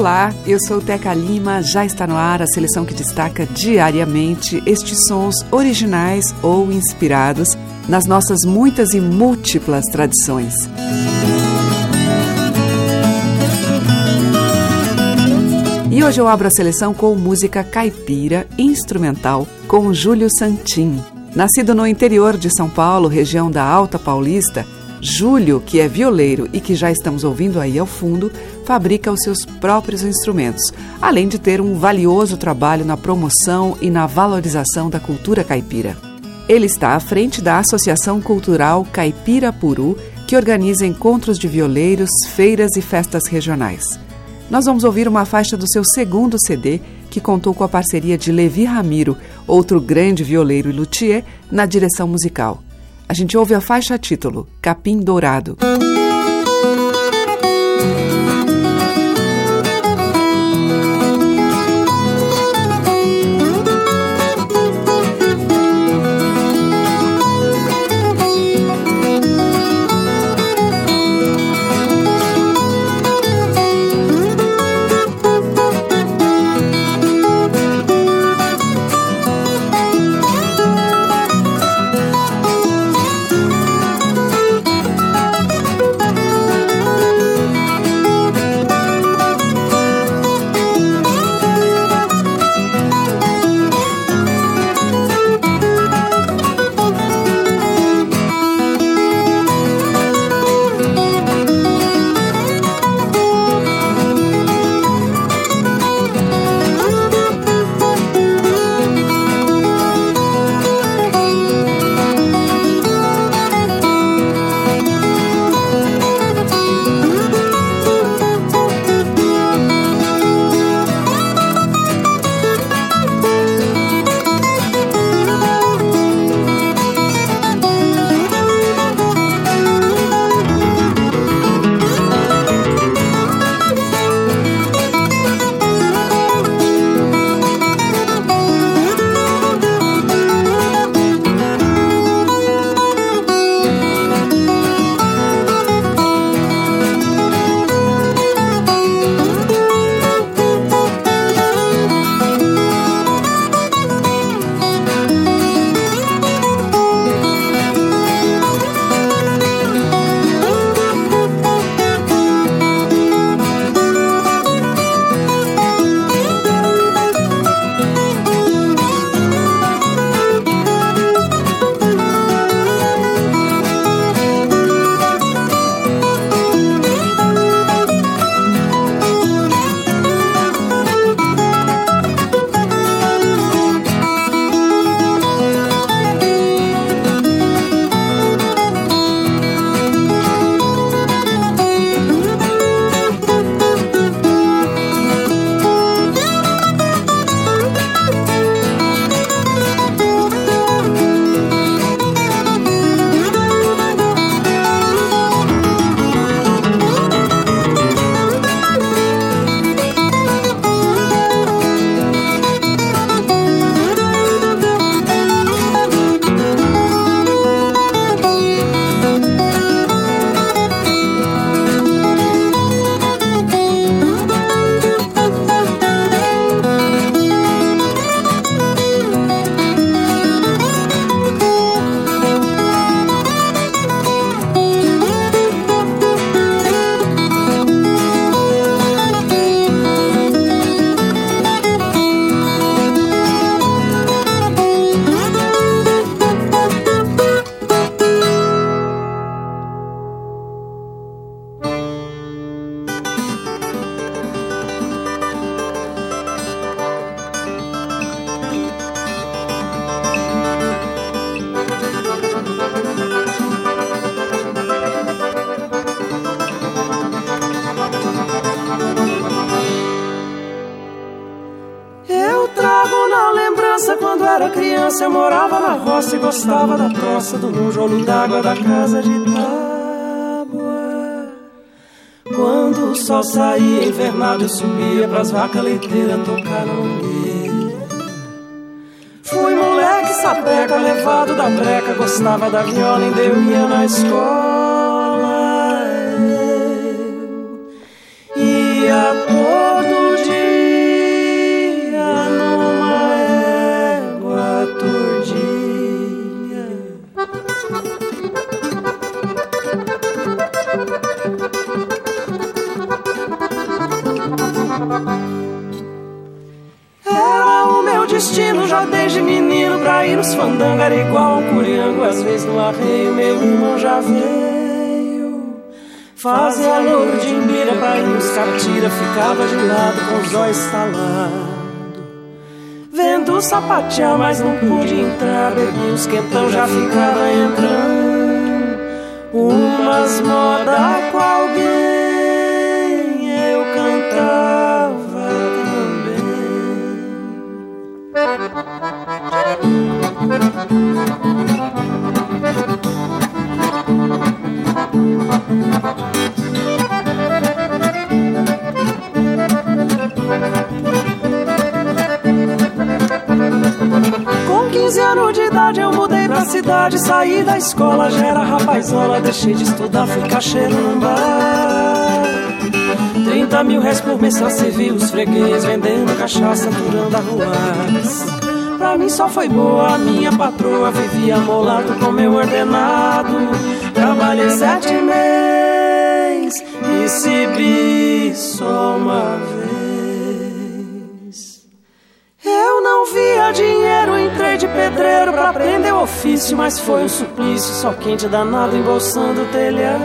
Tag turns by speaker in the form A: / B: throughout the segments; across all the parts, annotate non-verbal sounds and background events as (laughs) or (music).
A: Olá, eu sou Teca Lima. Já está no ar a seleção que destaca diariamente estes sons originais ou inspirados nas nossas muitas e múltiplas tradições. E hoje eu abro a seleção com música caipira instrumental com Júlio Santin. Nascido no interior de São Paulo, região da Alta Paulista, Júlio, que é violeiro e que já estamos ouvindo aí ao fundo, fabrica os seus próprios instrumentos, além de ter um valioso trabalho na promoção e na valorização da cultura caipira. Ele está à frente da Associação Cultural Caipira Puru, que organiza encontros de violeiros, feiras e festas regionais. Nós vamos ouvir uma faixa do seu segundo CD, que contou com a parceria de Levi Ramiro, outro grande violeiro e luthier, na direção musical. A gente ouve a faixa título, Capim Dourado.
B: Pras vacas leiteiras tocar no mangueira. Fui moleque sapeca, levado da breca, gostava da viola, ainda eu ia na escola. Fandangos era igual um curiango Às vezes no arreio meu irmão já veio. Fazer a louro de imbira pra ir nos Ficava de lado com os olhos estalados. Vendo sapatear, mas não pude entrar Bebi uns quentão, já ficava entrando. Umas moda com alguém Eu cantava Saí da escola, já era rapazola Deixei de estudar, fui caixeiro num bar 30 mil reais por mês só se viu os freguês Vendendo cachaça, durando arruadas Pra mim só foi boa, minha patroa Vivia molado com meu ordenado Trabalhei sete meses Recebi só uma vez eu não via dinheiro, entrei de pedreiro pra aprender o ofício, mas foi um suplício, só quente danado embolsando o telhado.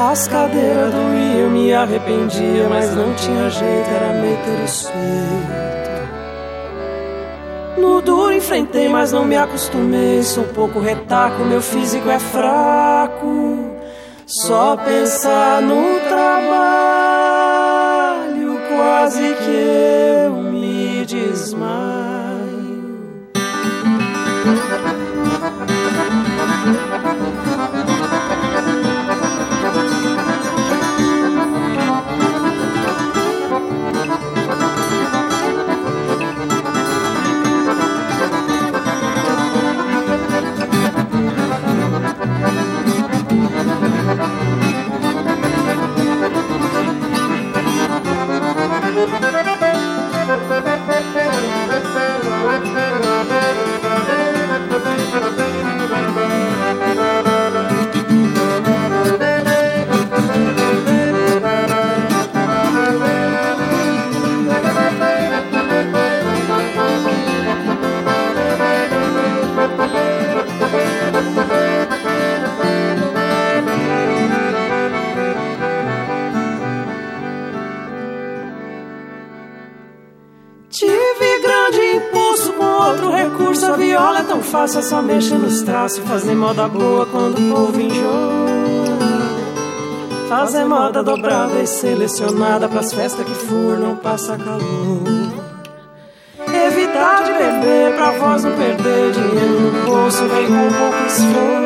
B: As cadeiras doíam, me arrependia, mas não tinha jeito, era meter o seito. No duro enfrentei, mas não me acostumei, sou um pouco retaco, meu físico é fraco. Só pensar no trabalho, quase que eu me desmaio. Só mexer nos traços. Fazer moda boa quando o povo enjoa. Fazer moda dobrada e selecionada pras festas que for, não passa calor. Evitar de beber pra voz não perder dinheiro no bolso. Vem com pouco esforço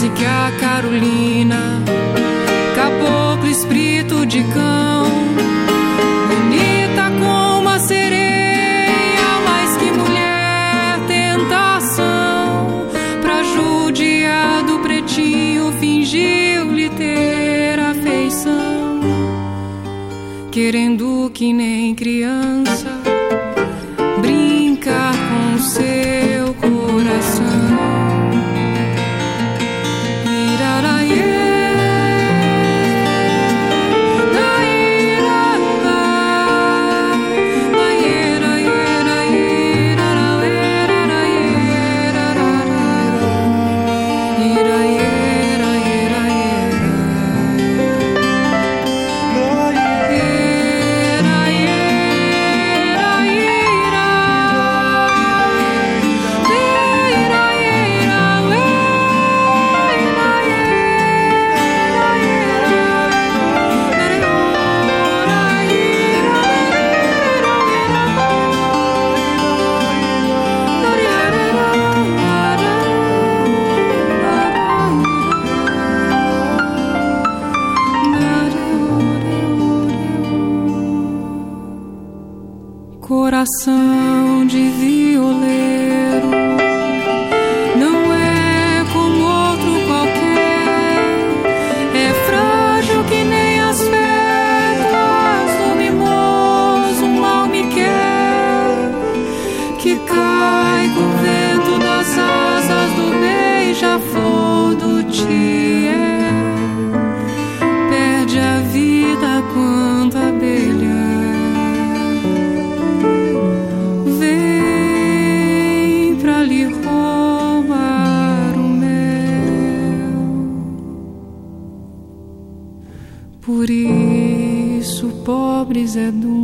C: Que a Carolina, caboclo espírito de cão, bonita como a sereia, mais que mulher, tentação, pra judiar do pretinho, fingiu-lhe ter afeição, querendo que nem criança brincar com coração. Quando a abelha vem pra lhe roubar o mel. Por isso, pobre Zé Dunga,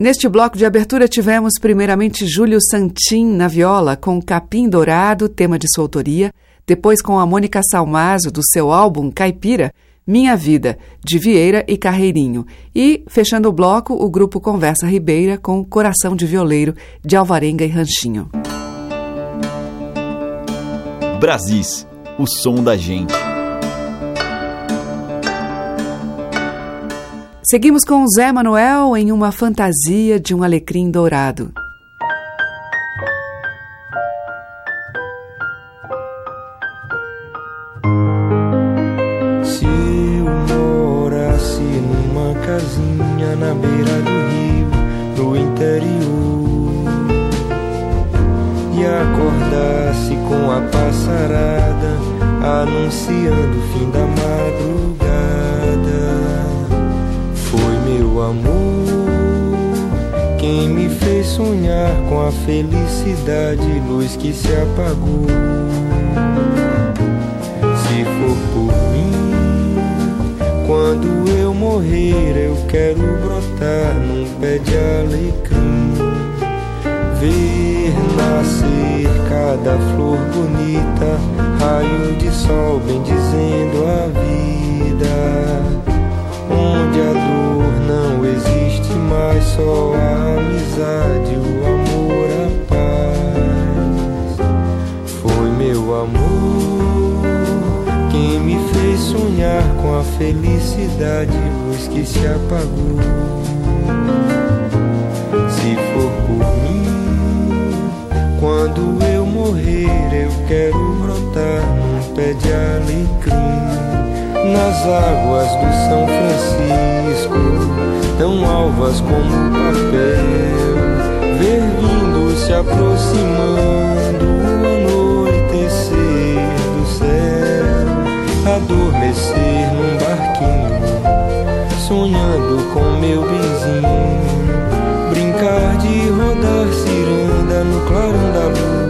A: Neste bloco de abertura tivemos primeiramente Júlio Santin na viola com Capim Dourado, tema de sua autoria, depois com a Mônica Salmazo do seu álbum Caipira, Minha Vida, de Vieira e Carreirinho, e, fechando o bloco, o grupo Conversa Ribeira com Coração de Violeiro, de Alvarenga e Ranchinho.
D: Brasis, o som da gente.
A: Seguimos com Zé Manuel em uma fantasia de um alecrim dourado.
E: Se eu morasse numa casinha na beira do rio, no interior, e acordasse com a passarada anunciando o fim da madrugada, amor quem me fez sonhar com a felicidade, luz que se apagou. Se for por mim, quando eu morrer, eu quero brotar num pé de alecrim. Ver nascer cada flor bonita, raio de sol bendizendo a vida mais, só a amizade, o amor, a paz. Foi meu amor quem me fez sonhar com a felicidade, luz que se apagou. Se for por mim, quando eu morrer, eu quero brotar num pé de alecrim nas águas do São Francisco, tão alvas como papel, ver vindo se aproximando o anoitecer do céu, adormecer num barquinho, sonhando com meu benzinho, brincar de rodar ciranda no clarão da lua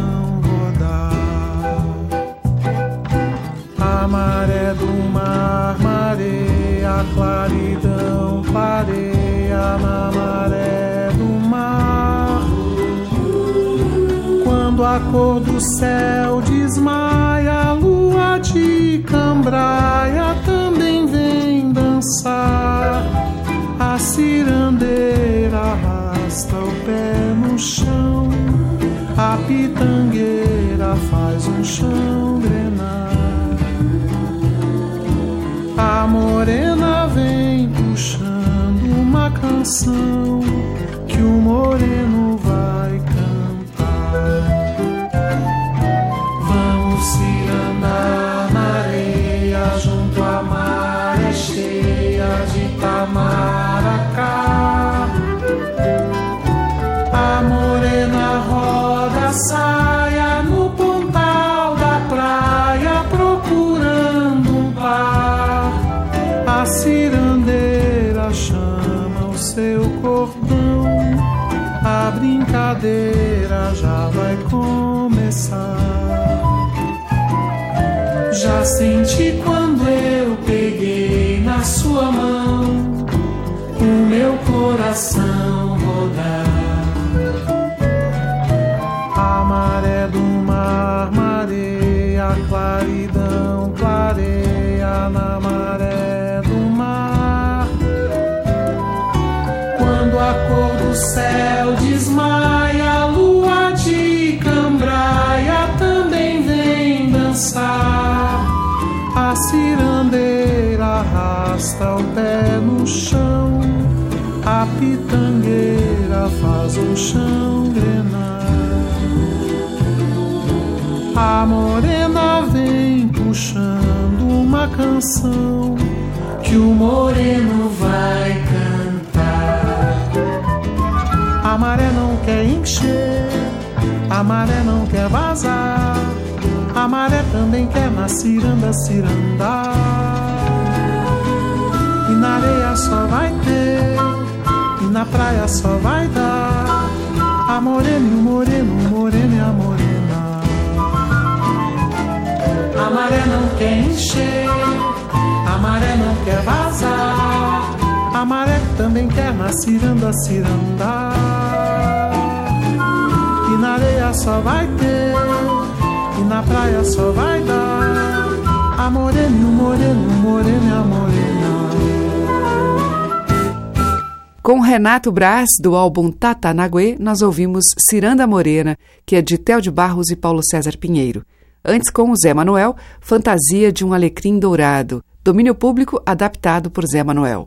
F: cor do céu desmaia, a lua de cambraia também vem dançar a cirandeira arrasta o pé no chão, a pitangueira faz um chão drenar. A morena vem puxando uma canção cirandeira chama o seu cordão, a brincadeira já vai começar. Já senti quando eu peguei na sua mão o meu coração chão grenar. A morena vem puxando uma canção que o moreno vai cantar. A maré não quer encher, a maré não quer vazar. A maré também quer na ciranda cirandar. E na areia só vai ter, e na praia só vai dar. A morena o moreno, e a morena. A maré não quer encher, a maré não quer vazar. A maré também quer na ciranda cirandar. E na areia só vai ter, e na praia só vai dar. A morena o moreno, e a morena.
A: Com Renato Braz, do álbum Tatanaguê, nós ouvimos Ciranda Morena, que é de Theo de Barros e Paulo César Pinheiro. Antes, com o Zé Manuel, Fantasia de um Alecrim Dourado, domínio público adaptado por Zé Manuel.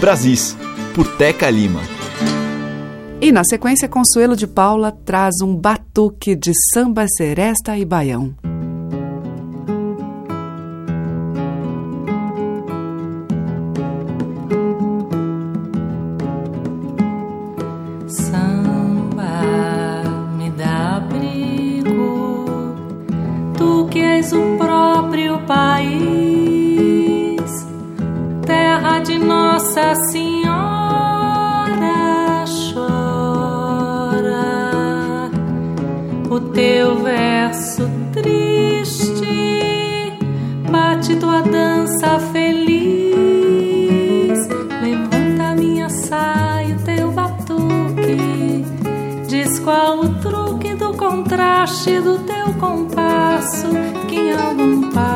D: Brasis, por Teca Lima.
A: E na sequência, Consuelo de Paula traz um batuque de samba seresta e baião.
G: País, terra de Nossa Senhora, chora o teu verso triste, bate tua dança feliz, levanta minha saia, o teu batuque, diz qual o truque do contraste do teu compasso, que em algum passo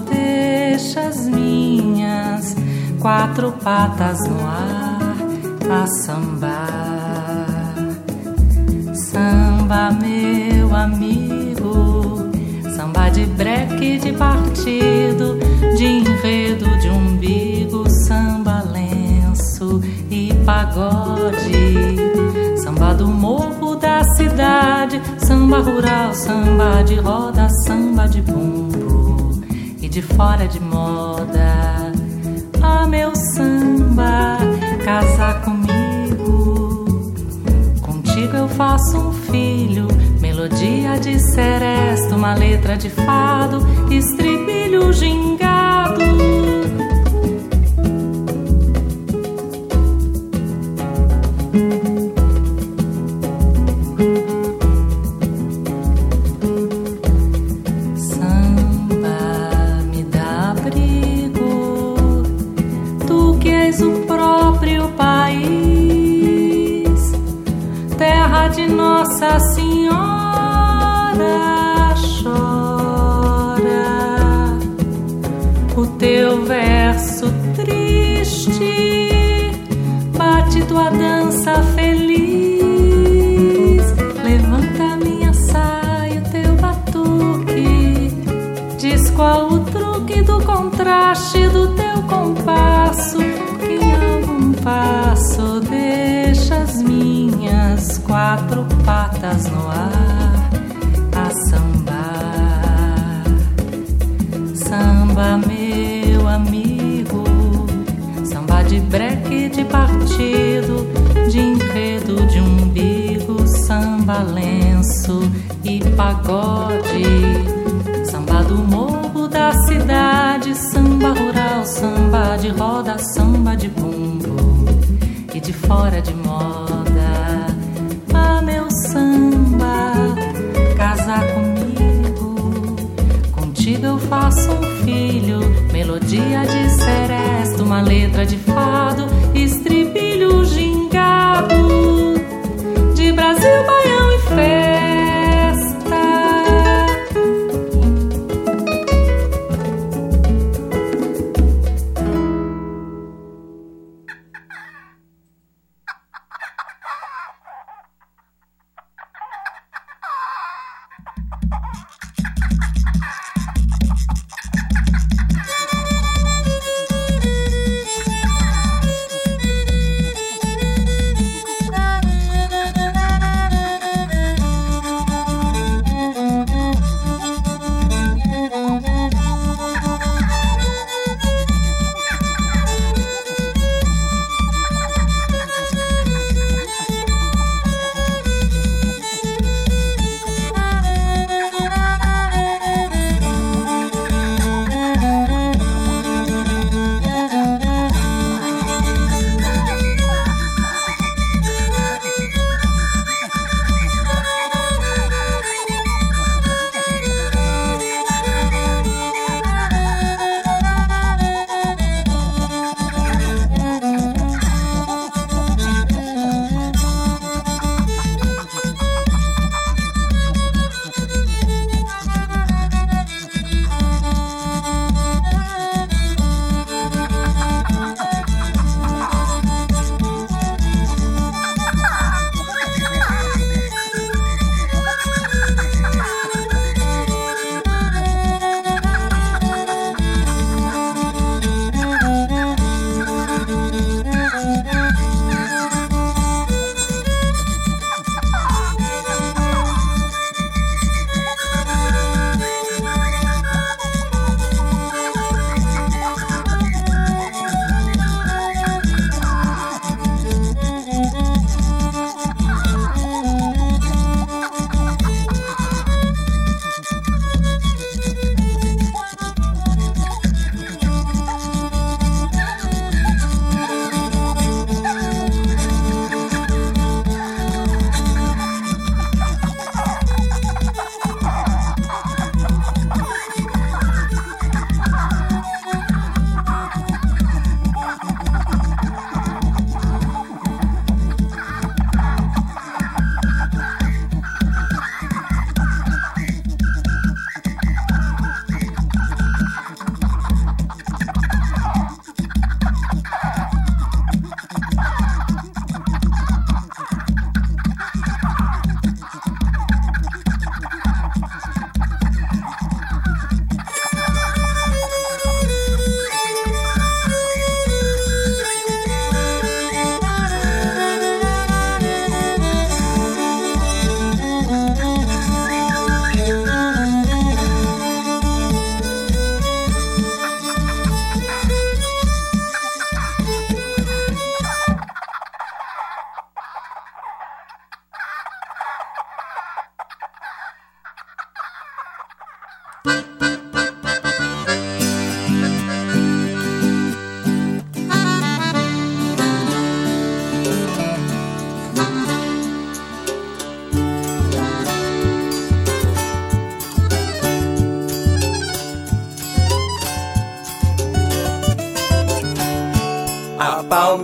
G: deixa as minhas quatro patas no ar a sambar. Samba, meu amigo, samba de breque, de partido, de enredo, de umbigo, samba lenço e pagode. Samba do morro da cidade, samba rural, samba de roda, samba de bumbo de fora de moda. Ah, meu samba, casa comigo. Contigo eu faço um filho, melodia de seresta, uma letra de fado, estribilho gingado.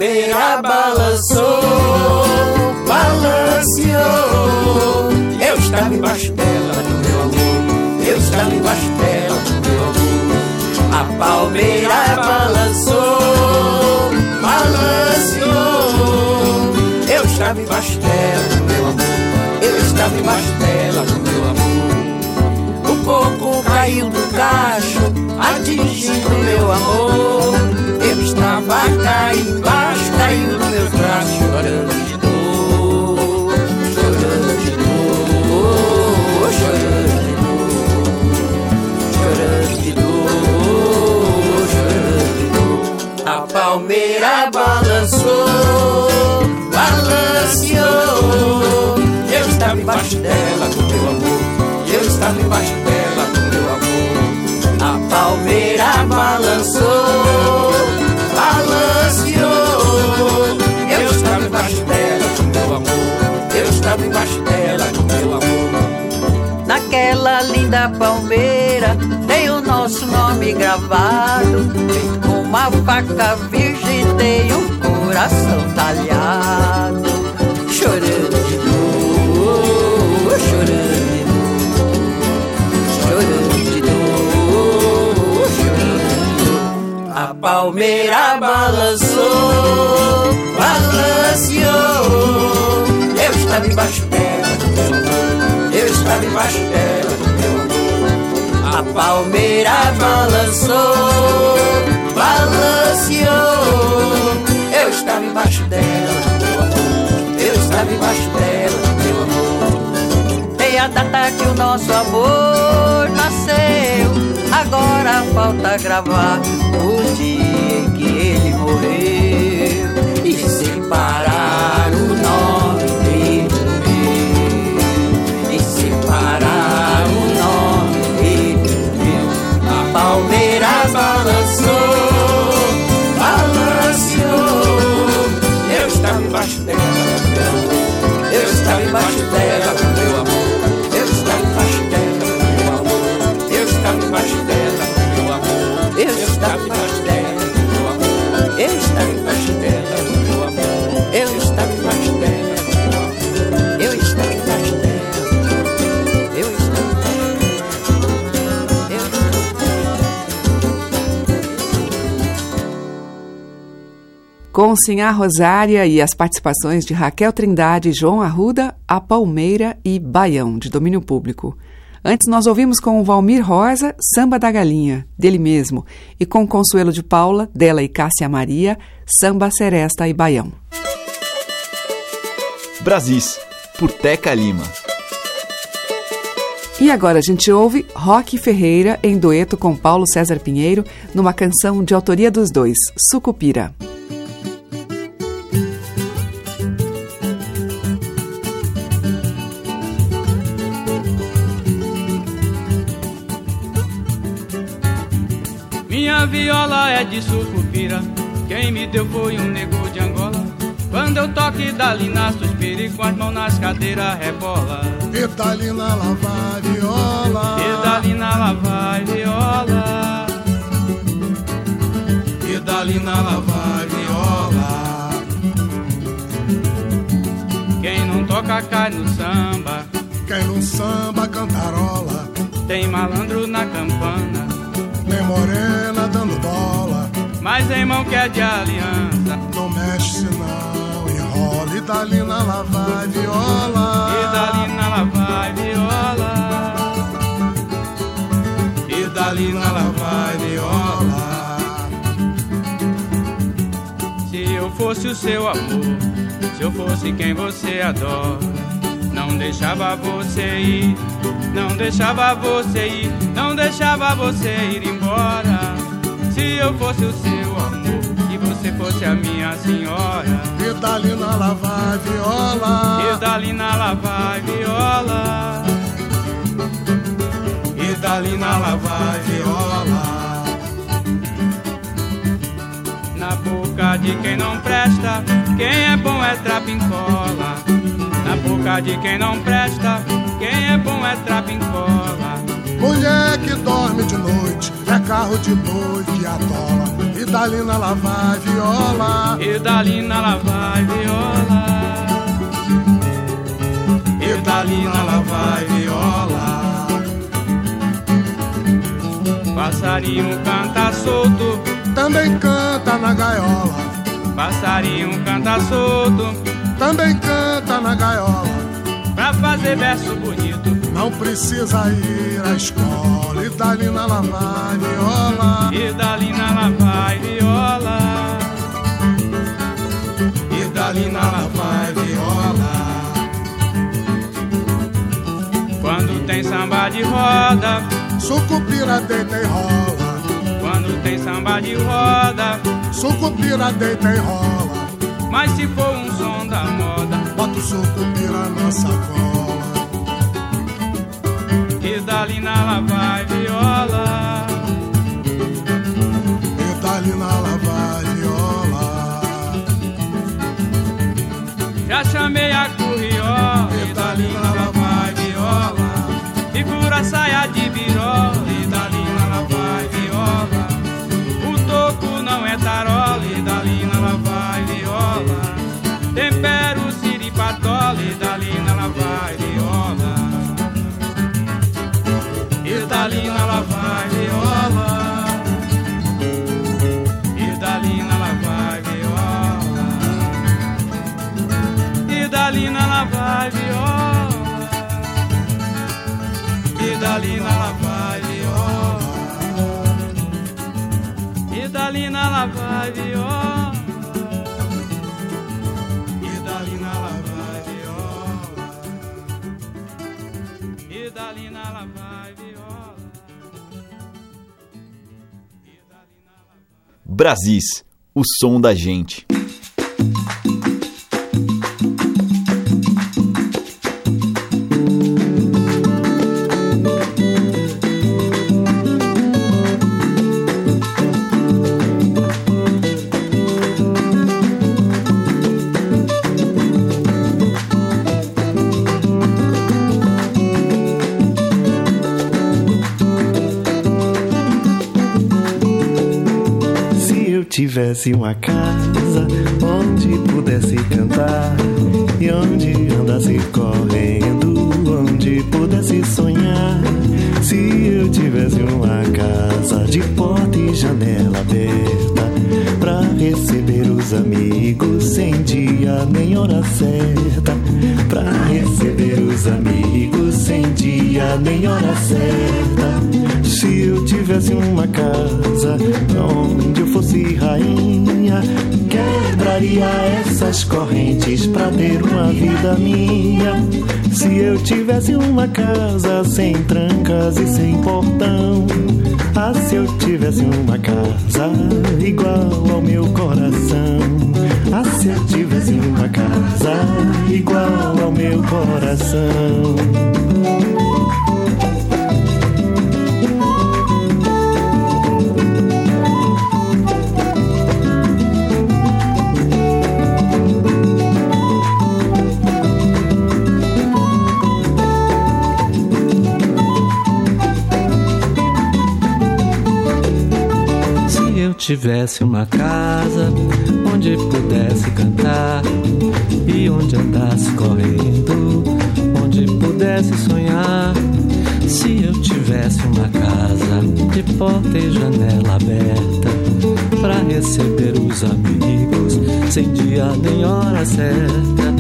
H: Palmeira balançou, balanceou. Eu estava embaixo dela, meu amor. Eu estava embaixo dela, meu amor. A palmeira balançou, balanceou. Eu estava embaixo dela, meu amor. Eu estava embaixo dela, meu amor. O coco caiu do cacho, atingindo meu amor estava cá chorando de dor, chorando de dor, chorando de dor, chorando de dor, chorando de dor. A palmeira balançou, balanceou. Eu estava embaixo dela com meu amor, eu estava embaixo dela com meu amor. A palmeira balançou
B: Dela, do meu amor.
H: Naquela linda palmeira tem o nosso nome gravado. Feito com uma faca virgem tem um coração talhado. Chorando de dor, chorando chorando chorando. A palmeira balançou, balanceou. Eu estava embaixo eu estava embaixo dela, meu amor. A palmeira balançou, balanceou. Eu estava embaixo dela, meu amor. Eu estava embaixo dela, meu amor. Tem a data que o nosso amor nasceu. Agora falta gravar o dia em que ele morreu e separar
A: Com Sinhá Rosária e as participações de Raquel Trindade, João Arruda, A Palmeira e Baião, de domínio público. Antes nós ouvimos com o Valmir Rosa, Samba da Galinha, dele mesmo, e com Consuelo de Paula, dela e Cássia Maria, Samba Seresta e Baião.
D: Brasis, por Teca Lima.
A: E agora a gente ouve Roque Ferreira em dueto com Paulo César Pinheiro, numa canção de autoria dos dois, Sucupira.
I: Minha viola é de sucupira, quem me deu foi um nego de Angola. Quando eu toque dali na suspira e com as mãos nas cadeiras rebola.
J: E dali na lá vai viola.
I: E dali na lá vai viola.
J: E dali na lá vai viola.
I: Quem não toca cai no samba.
J: Quem no samba cantarola.
I: Tem malandro na campana.
J: Tem morena.
I: Mas em mão que é de aliança.
J: Não mexe não, enrola. E dali na lá vai viola.
I: E dali na lá vai viola.
J: E dali na lá vai viola.
I: Se eu fosse o seu amor, se eu fosse quem você adora, não deixava você ir, não deixava você ir, não deixava você ir embora. Se eu fosse o seu amor e você fosse a minha senhora,
J: E dali na lá vai viola.
I: e dali na lá vai viola,
J: E dali na lá vai viola.
I: na boca de quem não presta, quem é bom é trapincola. Na boca de quem não presta, quem é bom é trapincola.
J: Mulher que dorme de noite, é carro de boi que atola. E dali na lá vai viola.
I: E dali na lá vai viola.
J: E dali na lá vai viola.
I: Passarinho canta solto,
J: Também canta na gaiola.
I: passarinho canta solto,
J: Também canta na gaiola.
I: pra fazer verso bonito.
J: Não precisa ir à escola. E dali na lá vai viola.
I: E dali na lá vai viola.
J: E dali na lá vai viola.
I: Quando tem samba de roda,
J: Sucupira deita e rola.
I: quando tem samba de roda,
J: Sucupira deita e rola.
I: mas se for um som da moda,
J: Bota o sucupira na sacola.
I: E dali na lá vai viola.
J: E dali na lá vai viola.
I: Já chamei a curriola e dali ela vai viola. E fura saia de Dali ela vai viola. Dali ela vai viola. Dali ela vai viola.
D: Brasis, o som da gente.
K: Tivesse uma casa onde pudesse cantar e onde andasse correndo, onde pudesse sonhar. Se eu tivesse uma casa de porta e janela aberta pra receber os amigos sem dia nem hora certa, pra receber os amigos sem dia nem hora certa. Se eu tivesse uma casa onde eu fosse rainha, quebraria essas correntes pra ter uma vida minha. Se eu tivesse uma casa sem trancas e sem portão, ah, se eu tivesse uma casa igual ao meu coração, se eu tivesse uma casa igual ao meu coração. Tivesse uma casa onde pudesse cantar e onde andasse correndo, onde pudesse sonhar. Se eu tivesse uma casa de porta e janela aberta para receber os amigos sem dia nem hora certa.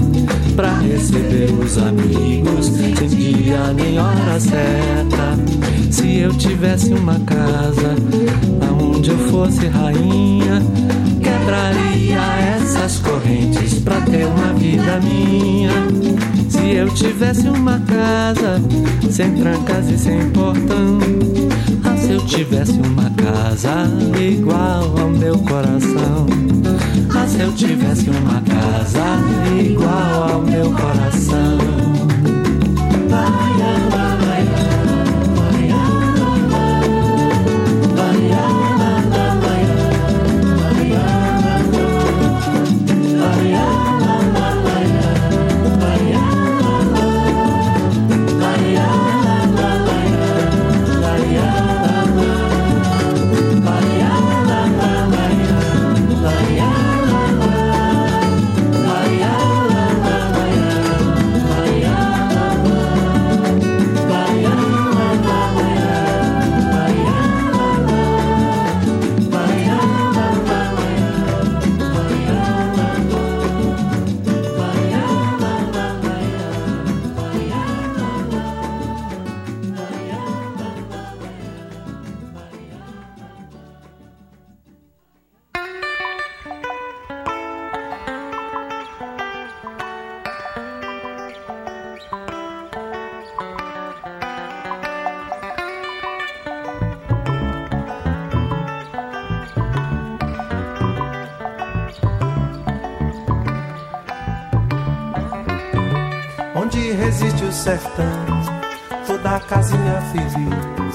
K: Pra receber os amigos sem dia nem hora certa. Se eu tivesse uma casa aonde eu fosse rainha, quebraria essas correntes pra ter uma vida minha. Se eu tivesse uma casa sem trancas e sem portão, ah, se eu tivesse uma casa igual ao meu coração. Ah, se eu tivesse uma casa igual ao meu coração. Vai,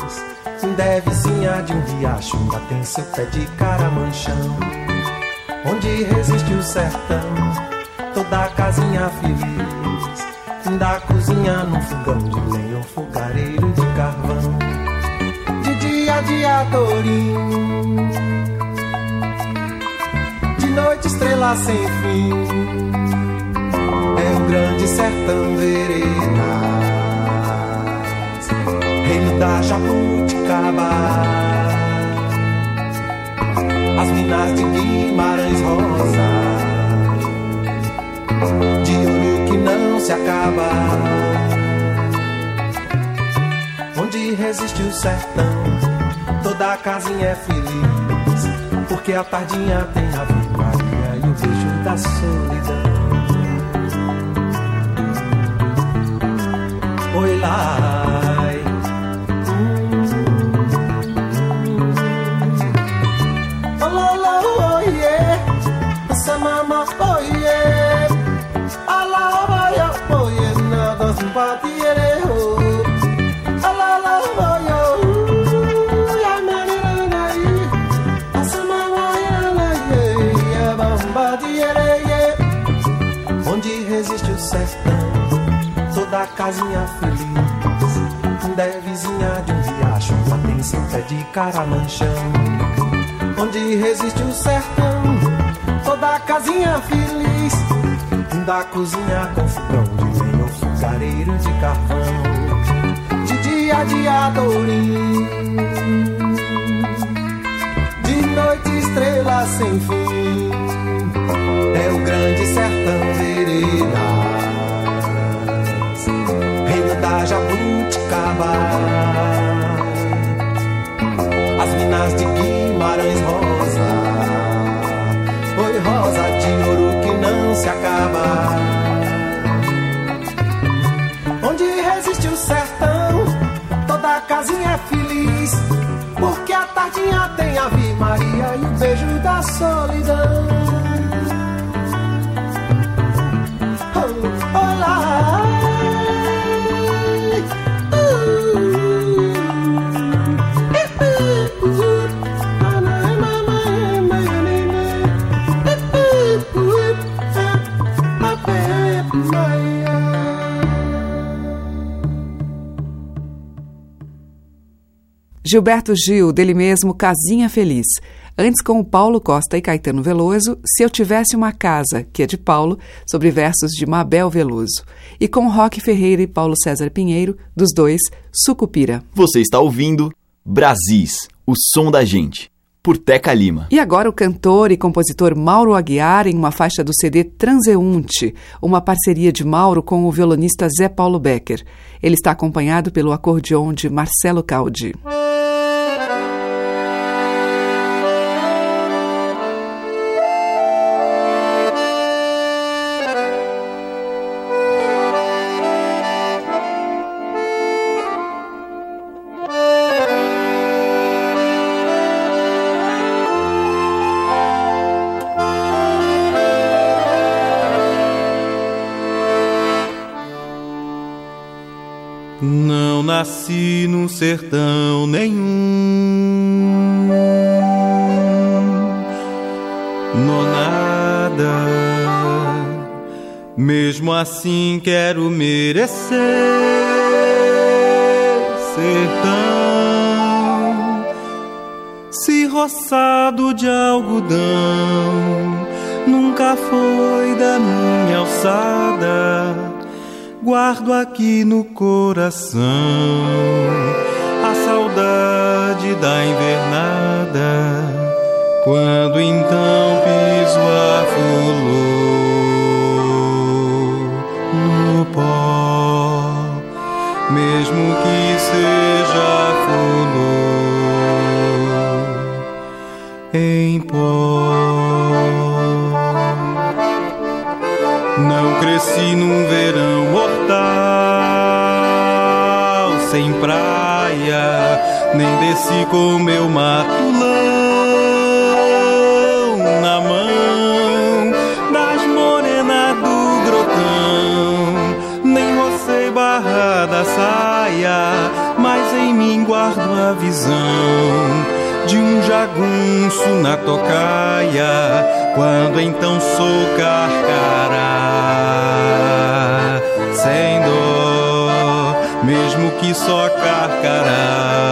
L: feliz. Devezinha de um riacho, ainda tem seu pé de caramanchão. Onde resiste o sertão, toda casinha feliz, da cozinha num fogão de lenha, um fogareiro de carvão, de dia adiadorim, de noite estrela sem fim, é o grande sertão veredas, reino da jabuticaba as minas de Guimarães Rosa, de ouro que não se acaba, onde resiste o sertão, toda a casinha é feliz, porque a tardinha tem a Maria e o beijo da solidão. Oi lá. Casinha feliz, da vizinha de um riacho, lá tem seu pé de caramanchão, onde resiste o sertão, toda casinha feliz, da cozinha com fogão de lenha, fogareiro de carvão, de dia de adorim, de noite estrela sem fim, As minas de Guimarães Rosa, oi rosa de ouro que não se acaba. Onde resiste o sertão, toda casinha é feliz, porque a tardinha tem a Ave Maria e o beijo da solidão.
A: Gilberto Gil, dele mesmo Casinha Feliz. Antes, com o Paulo Costa e Caetano Veloso, Se Eu Tivesse Uma Casa, que é de Paulo, sobre versos de Mabel Veloso. E com Roque Ferreira e Paulo César Pinheiro, dos dois, Sucupira.
D: Você está ouvindo Brasis, o som da gente por Teca Lima.
A: E agora o cantor e compositor Mauro Aguiar em uma faixa do CD Transeunte, uma parceria de Mauro com o violonista Zé Paulo Becker. Ele está acompanhado pelo acordeon de Marcelo Caldi.
I: Nasci num sertão nenhum. Nonada, mesmo assim quero merecer sertão. Se roçado de algodão nunca foi da minha alçada guardo aqui no coração a saudade da invernada, quando então piso a flor no pó, mesmo que seja flor em pó. Não cresci num verão praia, nem desci com meu matulão na mão das morenas do grotão, nem rocei barra da saia, mas em mim guardo a visão de um jagunço na tocaia, quando então sou carcará
E: sem dor que só
M: carcará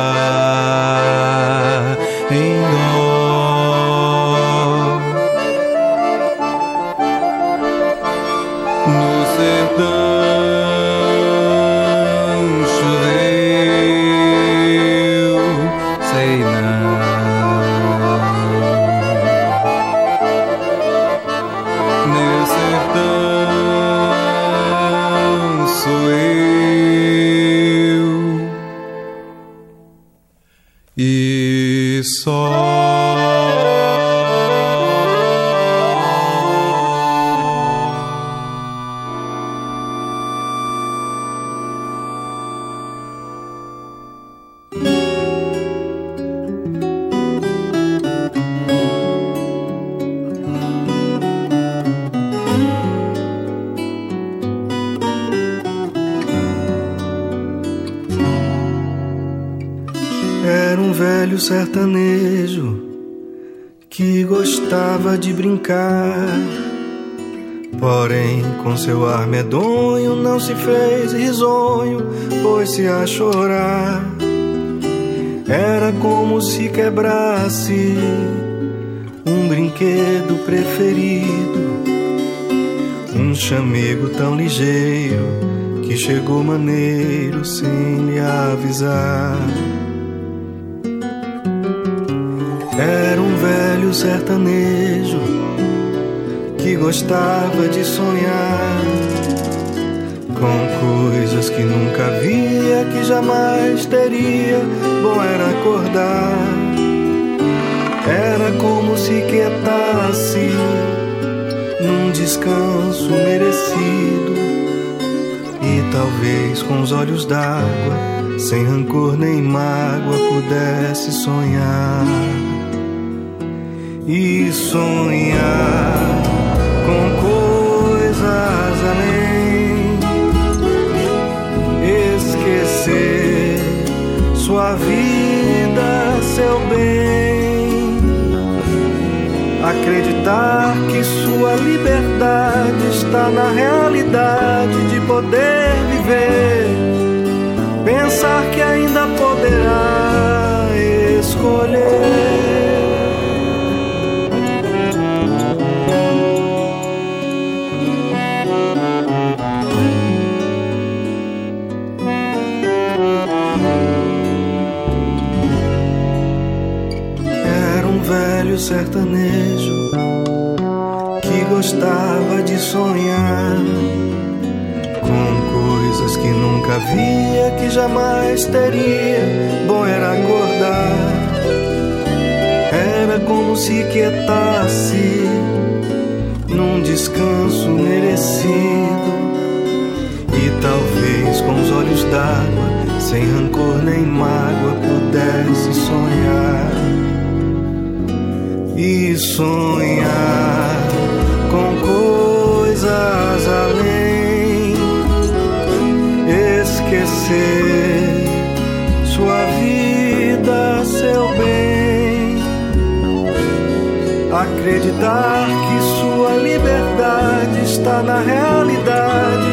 M: de brincar. Porém, com seu ar medonho, não se fez risonho, pôs-se a chorar. Era como se quebrasse um brinquedo preferido, um chamego tão ligeiro que chegou maneiro sem lhe avisar. Era um sertanejo que gostava de sonhar com coisas que nunca via, que jamais teria. Bom era acordar, era como se quietasse num descanso merecido e talvez com os olhos d'água, sem rancor nem mágoa, pudesse sonhar e sonhar com coisas além, esquecer sua vida, seu bem, acreditar que sua liberdade está na realidade de poder viver, pensar que ainda poderá sertanejo que gostava de sonhar com coisas que nunca via, que jamais teria. Bom era acordar, era como se quietasse num descanso merecido. E talvez com os olhos d'água, sem rancor nem mágoa, pudesse sonhar e sonhar com coisas além, esquecer sua vida, seu bem, acreditar que sua liberdade está na realidade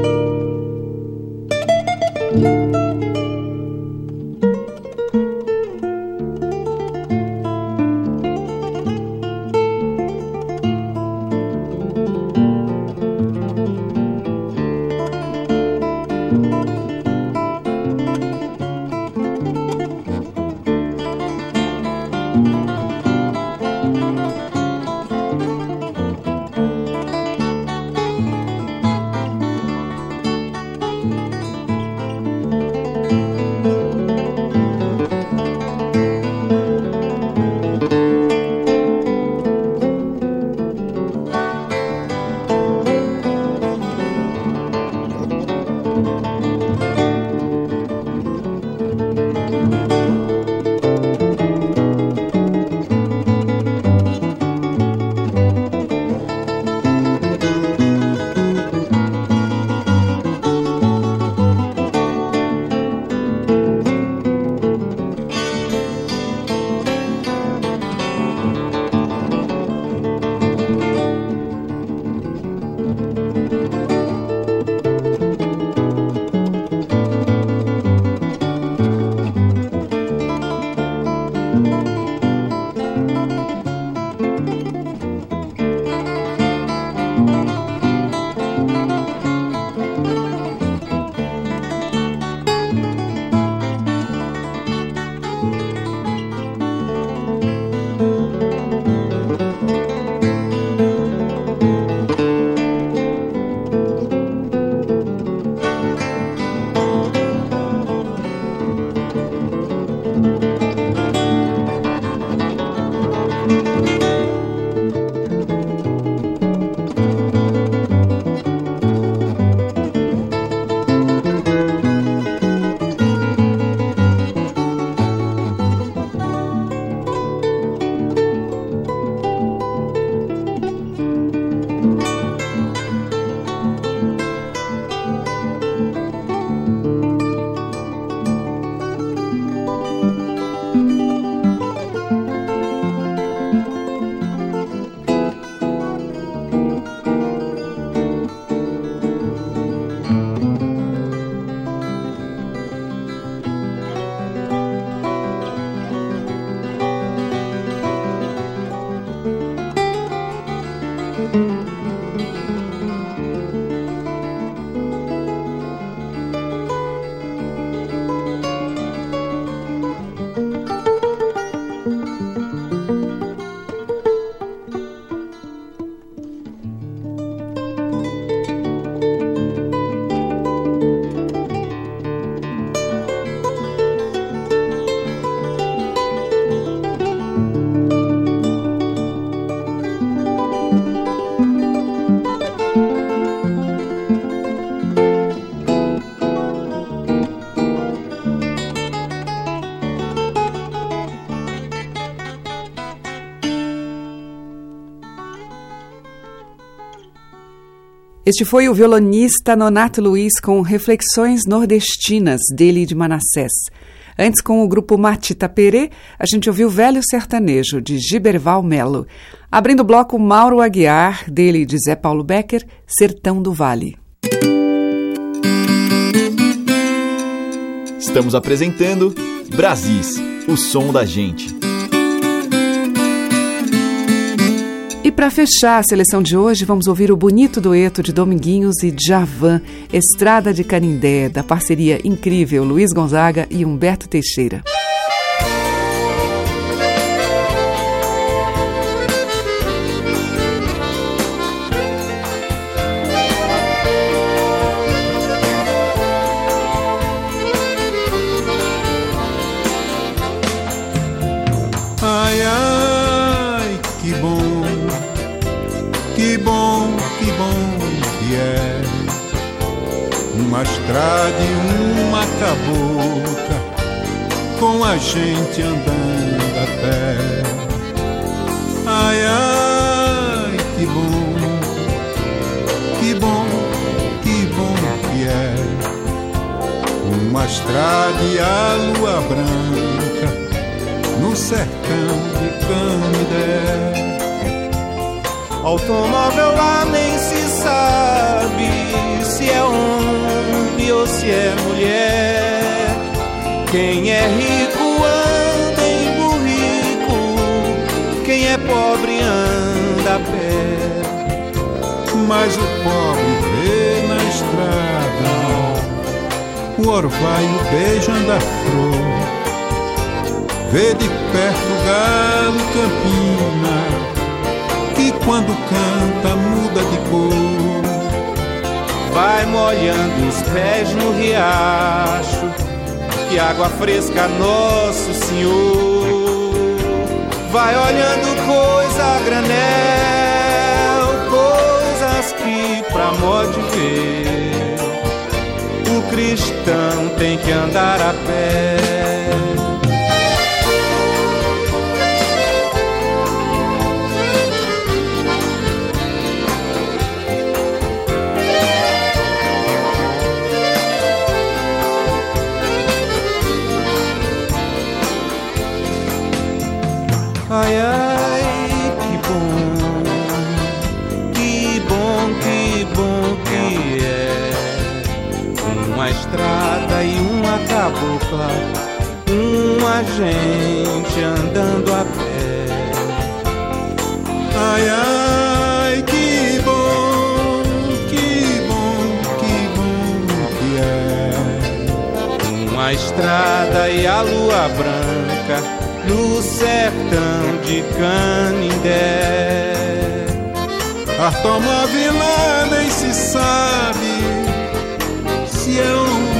A: Este foi o violonista Nonato Luiz com Reflexões Nordestinas, dele de Manassés. Antes, com o grupo Matita Perê, a gente ouviu Velho Sertanejo, de Giberval Melo. Abrindo o bloco, Mauro Aguiar, dele de Zé Paulo Becker, Sertão do Vale.
D: Estamos apresentando Brasis, o som da gente.
A: E para fechar a seleção de hoje, vamos ouvir o bonito dueto de Dominguinhos e Javan, Estrada de Canindé, da parceria incrível Luiz Gonzaga e Humberto Teixeira.
N: Uma estrada e uma cabocla com a gente andando a pé. Ai, ai, que bom, que bom, que bom que é. Uma estrada e a lua branca no sertão de Canidé.
I: Automóvel lá nem se sabe se é homem ou se é mulher. Quem é rico anda em burrico, quem é pobre anda a pé.
N: Mas o pobre vê na estrada o orvalho beijando a flor. Vê de perto o galo campina que quando canta muda de cor.
I: Vai molhando os pés no riacho, que água fresca, nosso Senhor. Vai olhando coisa a granel, coisas que pra modo de ver, o cristão tem que andar a pé. Cabocla, uma gente andando a pé.
N: Ai, ai, que bom, que bom, que bom que
I: é. Uma estrada e a lua branca no sertão de Canindé.
N: Automóvel lá nem se sabe se é ou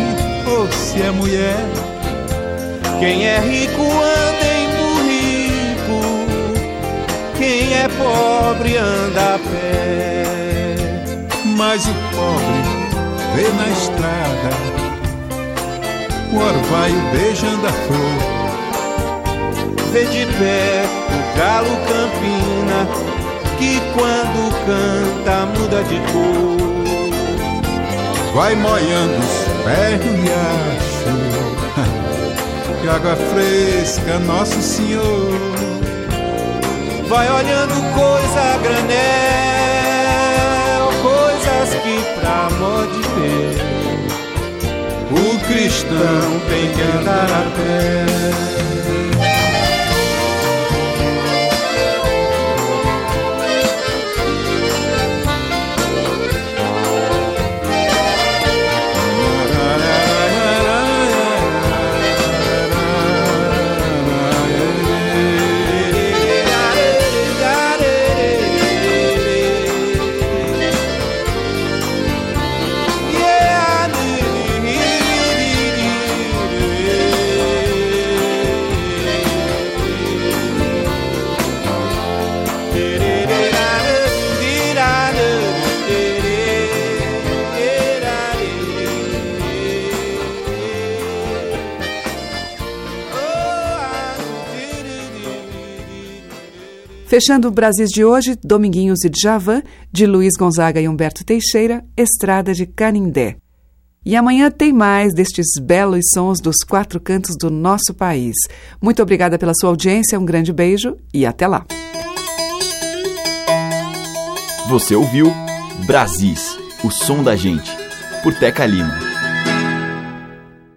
N: se é mulher.
I: Quem é rico anda em burrico, quem é pobre anda a pé.
N: Mas o pobre vê na estrada o orvalho beijando a flor
I: vê de pé o galo campina, que quando canta muda de cor.
N: Vai moiando os pés no riacho, que (laughs) água fresca, Nosso Senhor.
I: Vai olhando coisa granel, coisas que pra amor de ver. O cristão tem que andar a pé.
A: Fechando o Brasis de hoje, Dominguinhos e Djavan, de Luiz Gonzaga e Humberto Teixeira, Estrada de Canindé. E amanhã tem mais destes belos sons dos quatro cantos do nosso país. Muito obrigada pela sua audiência, um grande beijo e até lá.
D: Você ouviu Brasis, o som da gente, por Teca Lima.